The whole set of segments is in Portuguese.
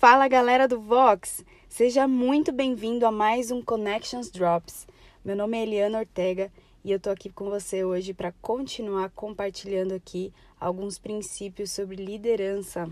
Fala galera do Vox! Seja muito bem-vindo a mais um Connections Drops. Meu nome é Eliana Ortega e eu tô aqui com você hoje para continuar compartilhando aqui alguns princípios sobre liderança.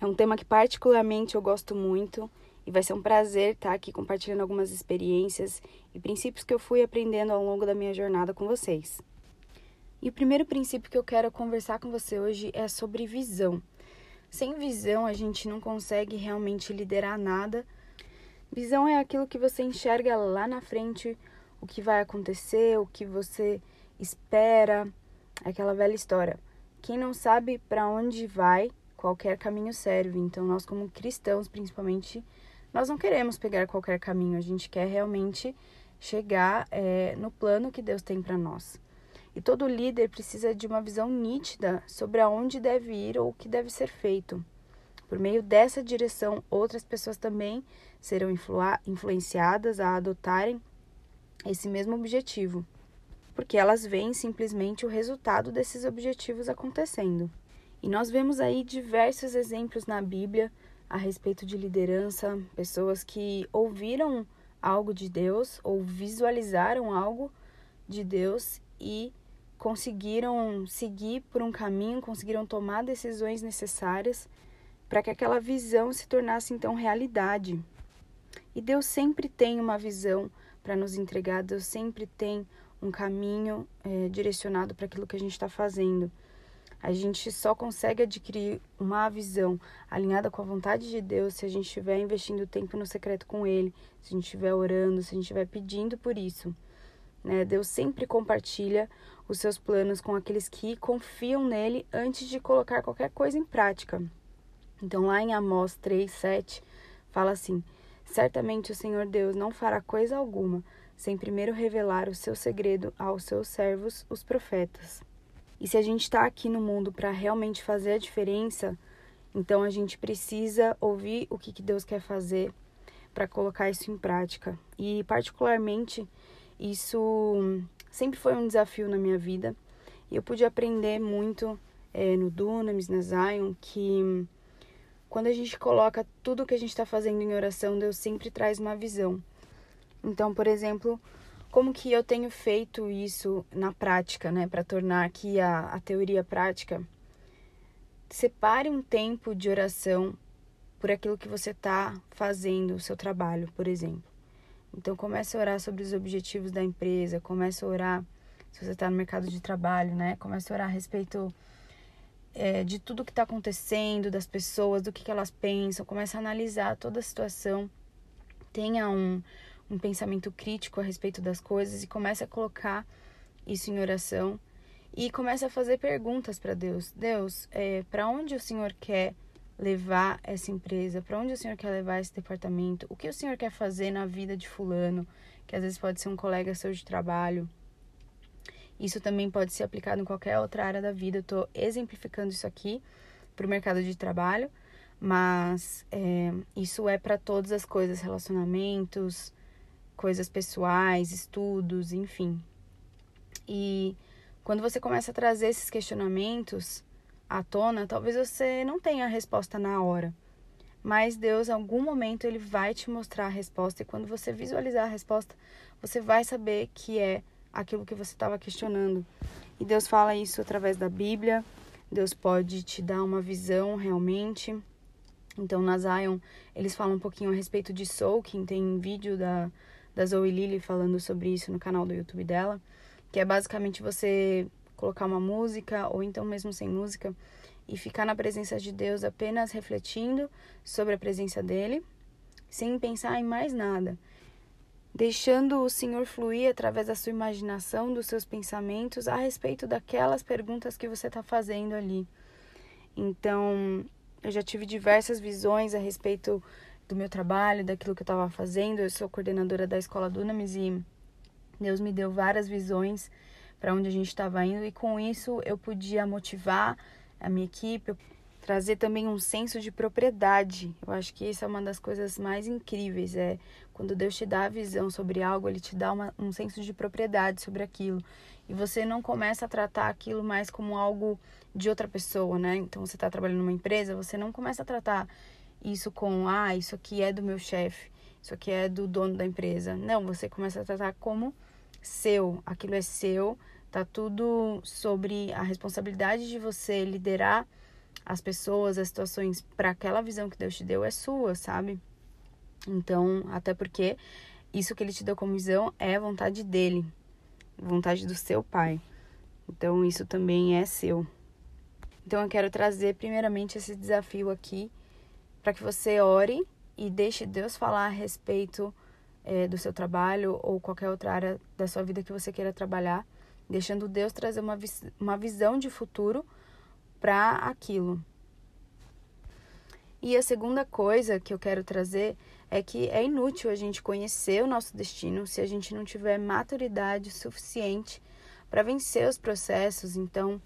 É um tema que particularmente eu gosto muito e vai ser um prazer estar aqui compartilhando algumas experiências e princípios que eu fui aprendendo ao longo da minha jornada com vocês. E o primeiro princípio que eu quero conversar com você hoje é sobre visão. Sem visão, a gente não consegue realmente liderar nada. Visão é aquilo que você enxerga lá na frente, o que vai acontecer, o que você espera, aquela velha história. Quem não sabe para onde vai, qualquer caminho serve. Então, nós, como cristãos, principalmente, nós não queremos pegar qualquer caminho, a gente quer realmente chegar é, no plano que Deus tem para nós. E todo líder precisa de uma visão nítida sobre aonde deve ir ou o que deve ser feito. Por meio dessa direção, outras pessoas também serão influ influenciadas a adotarem esse mesmo objetivo, porque elas veem simplesmente o resultado desses objetivos acontecendo. E nós vemos aí diversos exemplos na Bíblia a respeito de liderança, pessoas que ouviram algo de Deus ou visualizaram algo de Deus e conseguiram seguir por um caminho, conseguiram tomar decisões necessárias para que aquela visão se tornasse então realidade. E Deus sempre tem uma visão para nos entregar, Deus sempre tem um caminho é, direcionado para aquilo que a gente está fazendo. A gente só consegue adquirir uma visão alinhada com a vontade de Deus se a gente estiver investindo tempo no secreto com Ele, se a gente estiver orando, se a gente estiver pedindo por isso. Né? Deus sempre compartilha os seus planos com aqueles que confiam nele antes de colocar qualquer coisa em prática. Então, lá em Amós 3, 7, fala assim: Certamente o Senhor Deus não fará coisa alguma sem primeiro revelar o seu segredo aos seus servos, os profetas. E se a gente está aqui no mundo para realmente fazer a diferença, então a gente precisa ouvir o que, que Deus quer fazer para colocar isso em prática. E, particularmente, isso sempre foi um desafio na minha vida e eu pude aprender muito é, no Dunamis, na Zion, que quando a gente coloca tudo que a gente está fazendo em oração, Deus sempre traz uma visão. Então, por exemplo, como que eu tenho feito isso na prática, né, para tornar aqui a, a teoria prática? Separe um tempo de oração por aquilo que você está fazendo, o seu trabalho, por exemplo. Então comece a orar sobre os objetivos da empresa, comece a orar se você está no mercado de trabalho, né? Comece a orar a respeito é, de tudo que está acontecendo, das pessoas, do que, que elas pensam, comece a analisar toda a situação, tenha um, um pensamento crítico a respeito das coisas e comece a colocar isso em oração e comece a fazer perguntas para Deus. Deus, é, para onde o Senhor quer levar essa empresa? Para onde o senhor quer levar esse departamento? O que o senhor quer fazer na vida de fulano, que às vezes pode ser um colega seu de trabalho? Isso também pode ser aplicado em qualquer outra área da vida. Eu estou exemplificando isso aqui para o mercado de trabalho, mas é, isso é para todas as coisas, relacionamentos, coisas pessoais, estudos, enfim. E quando você começa a trazer esses questionamentos, à tona, talvez você não tenha a resposta na hora. Mas Deus, em algum momento, ele vai te mostrar a resposta e quando você visualizar a resposta, você vai saber que é aquilo que você estava questionando. E Deus fala isso através da Bíblia. Deus pode te dar uma visão realmente. Então, na Zion, eles falam um pouquinho a respeito de soaking. Tem vídeo da, da Zoe Lily falando sobre isso no canal do YouTube dela. Que é basicamente você colocar uma música ou então mesmo sem música e ficar na presença de Deus apenas refletindo sobre a presença dele, sem pensar em mais nada, deixando o Senhor fluir através da sua imaginação, dos seus pensamentos a respeito daquelas perguntas que você está fazendo ali. Então, eu já tive diversas visões a respeito do meu trabalho, daquilo que eu estava fazendo. Eu sou coordenadora da escola Dunamis e Deus me deu várias visões para onde a gente estava indo e com isso eu podia motivar a minha equipe, trazer também um senso de propriedade. Eu acho que isso é uma das coisas mais incríveis, é quando Deus te dá a visão sobre algo, ele te dá uma, um senso de propriedade sobre aquilo. E você não começa a tratar aquilo mais como algo de outra pessoa, né? Então você está trabalhando numa empresa, você não começa a tratar isso com, ah, isso aqui é do meu chefe, isso aqui é do dono da empresa. Não, você começa a tratar como seu, aquilo é seu, tá tudo sobre a responsabilidade de você liderar as pessoas, as situações para aquela visão que Deus te deu é sua, sabe? Então, até porque isso que ele te deu como visão é vontade dele, vontade do seu pai. Então, isso também é seu. Então, eu quero trazer primeiramente esse desafio aqui para que você ore e deixe Deus falar a respeito é, do seu trabalho ou qualquer outra área da sua vida que você queira trabalhar, deixando Deus trazer uma, vis uma visão de futuro para aquilo. E a segunda coisa que eu quero trazer é que é inútil a gente conhecer o nosso destino se a gente não tiver maturidade suficiente para vencer os processos. Então,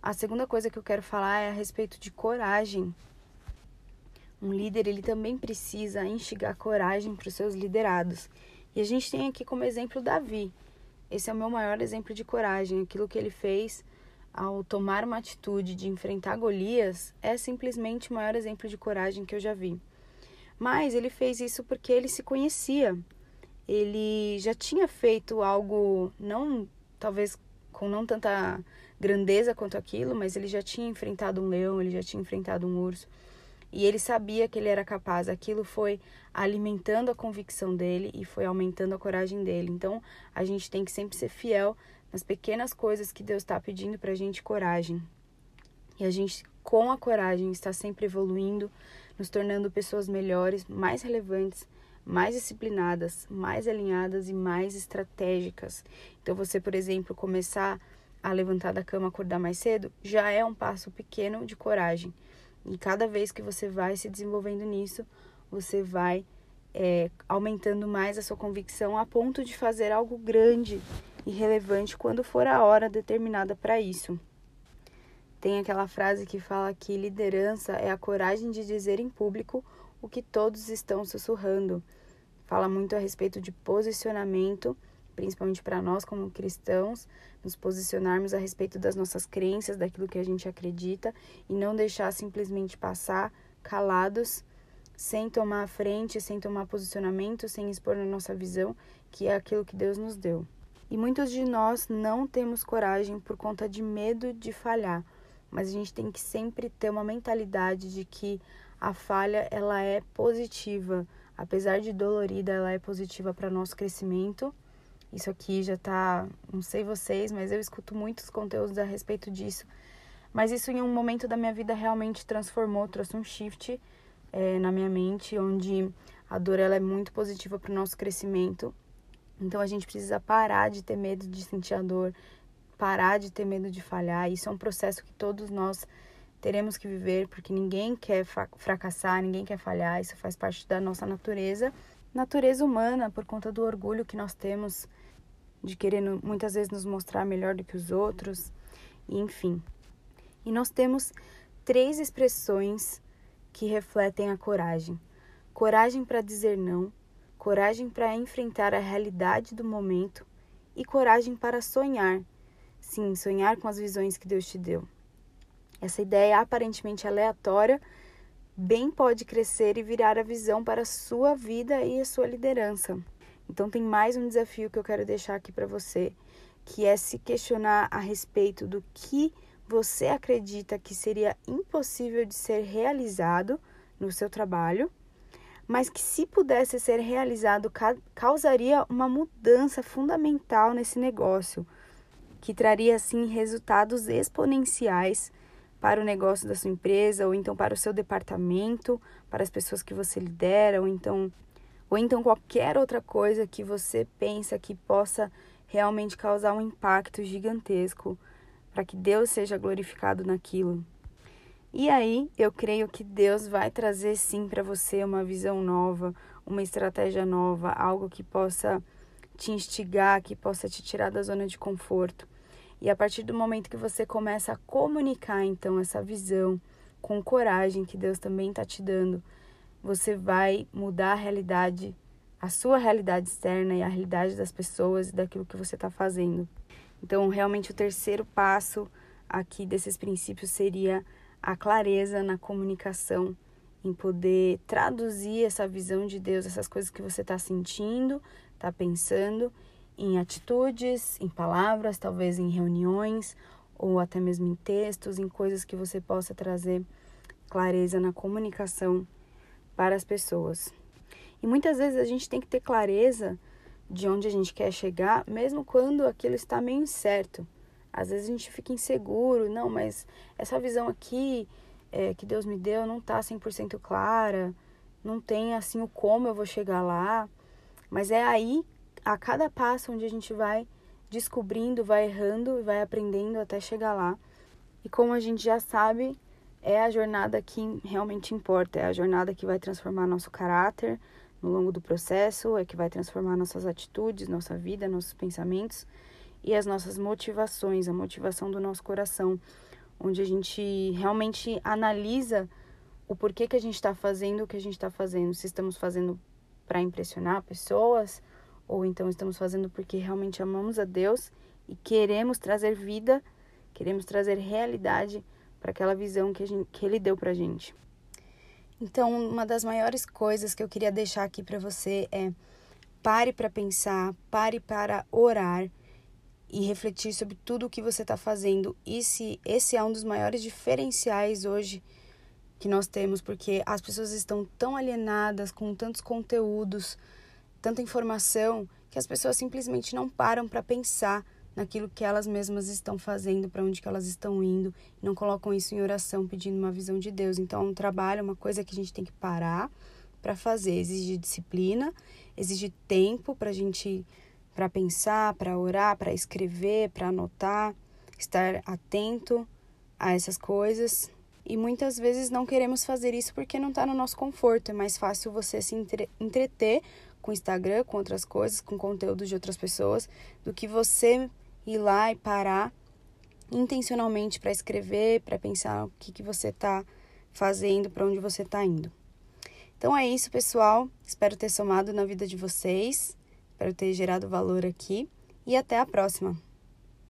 a segunda coisa que eu quero falar é a respeito de coragem. Um líder, ele também precisa instigar coragem para os seus liderados. E a gente tem aqui como exemplo Davi. Esse é o meu maior exemplo de coragem. Aquilo que ele fez ao tomar uma atitude de enfrentar Golias é simplesmente o maior exemplo de coragem que eu já vi. Mas ele fez isso porque ele se conhecia. Ele já tinha feito algo, não talvez com não tanta grandeza quanto aquilo, mas ele já tinha enfrentado um leão, ele já tinha enfrentado um urso. E ele sabia que ele era capaz. Aquilo foi alimentando a convicção dele e foi aumentando a coragem dele. Então, a gente tem que sempre ser fiel nas pequenas coisas que Deus está pedindo para a gente coragem. E a gente, com a coragem, está sempre evoluindo, nos tornando pessoas melhores, mais relevantes, mais disciplinadas, mais alinhadas e mais estratégicas. Então, você, por exemplo, começar a levantar da cama, acordar mais cedo, já é um passo pequeno de coragem. E cada vez que você vai se desenvolvendo nisso, você vai é, aumentando mais a sua convicção a ponto de fazer algo grande e relevante quando for a hora determinada para isso. Tem aquela frase que fala que liderança é a coragem de dizer em público o que todos estão sussurrando. Fala muito a respeito de posicionamento, principalmente para nós como cristãos, nos posicionarmos a respeito das nossas crenças, daquilo que a gente acredita e não deixar simplesmente passar calados, sem tomar a frente, sem tomar posicionamento, sem expor a nossa visão, que é aquilo que Deus nos deu. E muitos de nós não temos coragem por conta de medo de falhar, mas a gente tem que sempre ter uma mentalidade de que a falha ela é positiva, apesar de dolorida, ela é positiva para nosso crescimento. Isso aqui já tá, não sei vocês, mas eu escuto muitos conteúdos a respeito disso. Mas isso em um momento da minha vida realmente transformou, trouxe um shift é, na minha mente, onde a dor ela é muito positiva para o nosso crescimento então a gente precisa parar de ter medo de sentir a dor, parar de ter medo de falhar. Isso é um processo que todos nós teremos que viver, porque ninguém quer fracassar, ninguém quer falhar. Isso faz parte da nossa natureza, natureza humana, por conta do orgulho que nós temos de querer muitas vezes nos mostrar melhor do que os outros, enfim. E nós temos três expressões que refletem a coragem: coragem para dizer não, coragem para enfrentar a realidade do momento e coragem para sonhar. Sim, sonhar com as visões que Deus te deu. Essa ideia aparentemente aleatória bem pode crescer e virar a visão para a sua vida e a sua liderança. Então tem mais um desafio que eu quero deixar aqui para você, que é se questionar a respeito do que você acredita que seria impossível de ser realizado no seu trabalho mas que, se pudesse ser realizado, causaria uma mudança fundamental nesse negócio, que traria assim resultados exponenciais para o negócio da sua empresa, ou então para o seu departamento, para as pessoas que você lidera, ou então, ou então qualquer outra coisa que você pensa que possa realmente causar um impacto gigantesco para que Deus seja glorificado naquilo. E aí, eu creio que Deus vai trazer sim para você uma visão nova, uma estratégia nova, algo que possa te instigar, que possa te tirar da zona de conforto. E a partir do momento que você começa a comunicar então essa visão com coragem que Deus também está te dando, você vai mudar a realidade, a sua realidade externa e a realidade das pessoas e daquilo que você está fazendo. Então, realmente, o terceiro passo aqui desses princípios seria a clareza na comunicação em poder traduzir essa visão de Deus, essas coisas que você está sentindo, está pensando, em atitudes, em palavras, talvez em reuniões ou até mesmo em textos, em coisas que você possa trazer clareza na comunicação para as pessoas. E muitas vezes a gente tem que ter clareza de onde a gente quer chegar, mesmo quando aquilo está meio incerto. Às vezes a gente fica inseguro, não, mas essa visão aqui é, que Deus me deu não está 100% clara, não tem assim o como eu vou chegar lá. Mas é aí, a cada passo, onde a gente vai descobrindo, vai errando e vai aprendendo até chegar lá. E como a gente já sabe, é a jornada que realmente importa, é a jornada que vai transformar nosso caráter no longo do processo, é que vai transformar nossas atitudes, nossa vida, nossos pensamentos e as nossas motivações, a motivação do nosso coração, onde a gente realmente analisa o porquê que a gente está fazendo o que a gente está fazendo, se estamos fazendo para impressionar pessoas ou então estamos fazendo porque realmente amamos a Deus e queremos trazer vida, queremos trazer realidade para aquela visão que, gente, que Ele deu para gente. Então, uma das maiores coisas que eu queria deixar aqui para você é pare para pensar, pare para orar e refletir sobre tudo o que você está fazendo. E se esse é um dos maiores diferenciais hoje que nós temos, porque as pessoas estão tão alienadas com tantos conteúdos, tanta informação, que as pessoas simplesmente não param para pensar naquilo que elas mesmas estão fazendo, para onde que elas estão indo, não colocam isso em oração pedindo uma visão de Deus. Então, um trabalho é uma coisa que a gente tem que parar para fazer, exige disciplina, exige tempo para a gente para pensar, para orar, para escrever, para anotar, estar atento a essas coisas. E muitas vezes não queremos fazer isso porque não está no nosso conforto. É mais fácil você se entreter com Instagram, com outras coisas, com conteúdo de outras pessoas, do que você ir lá e parar intencionalmente para escrever, para pensar o que, que você está fazendo, para onde você está indo. Então é isso, pessoal. Espero ter somado na vida de vocês, espero ter gerado valor aqui e até a próxima.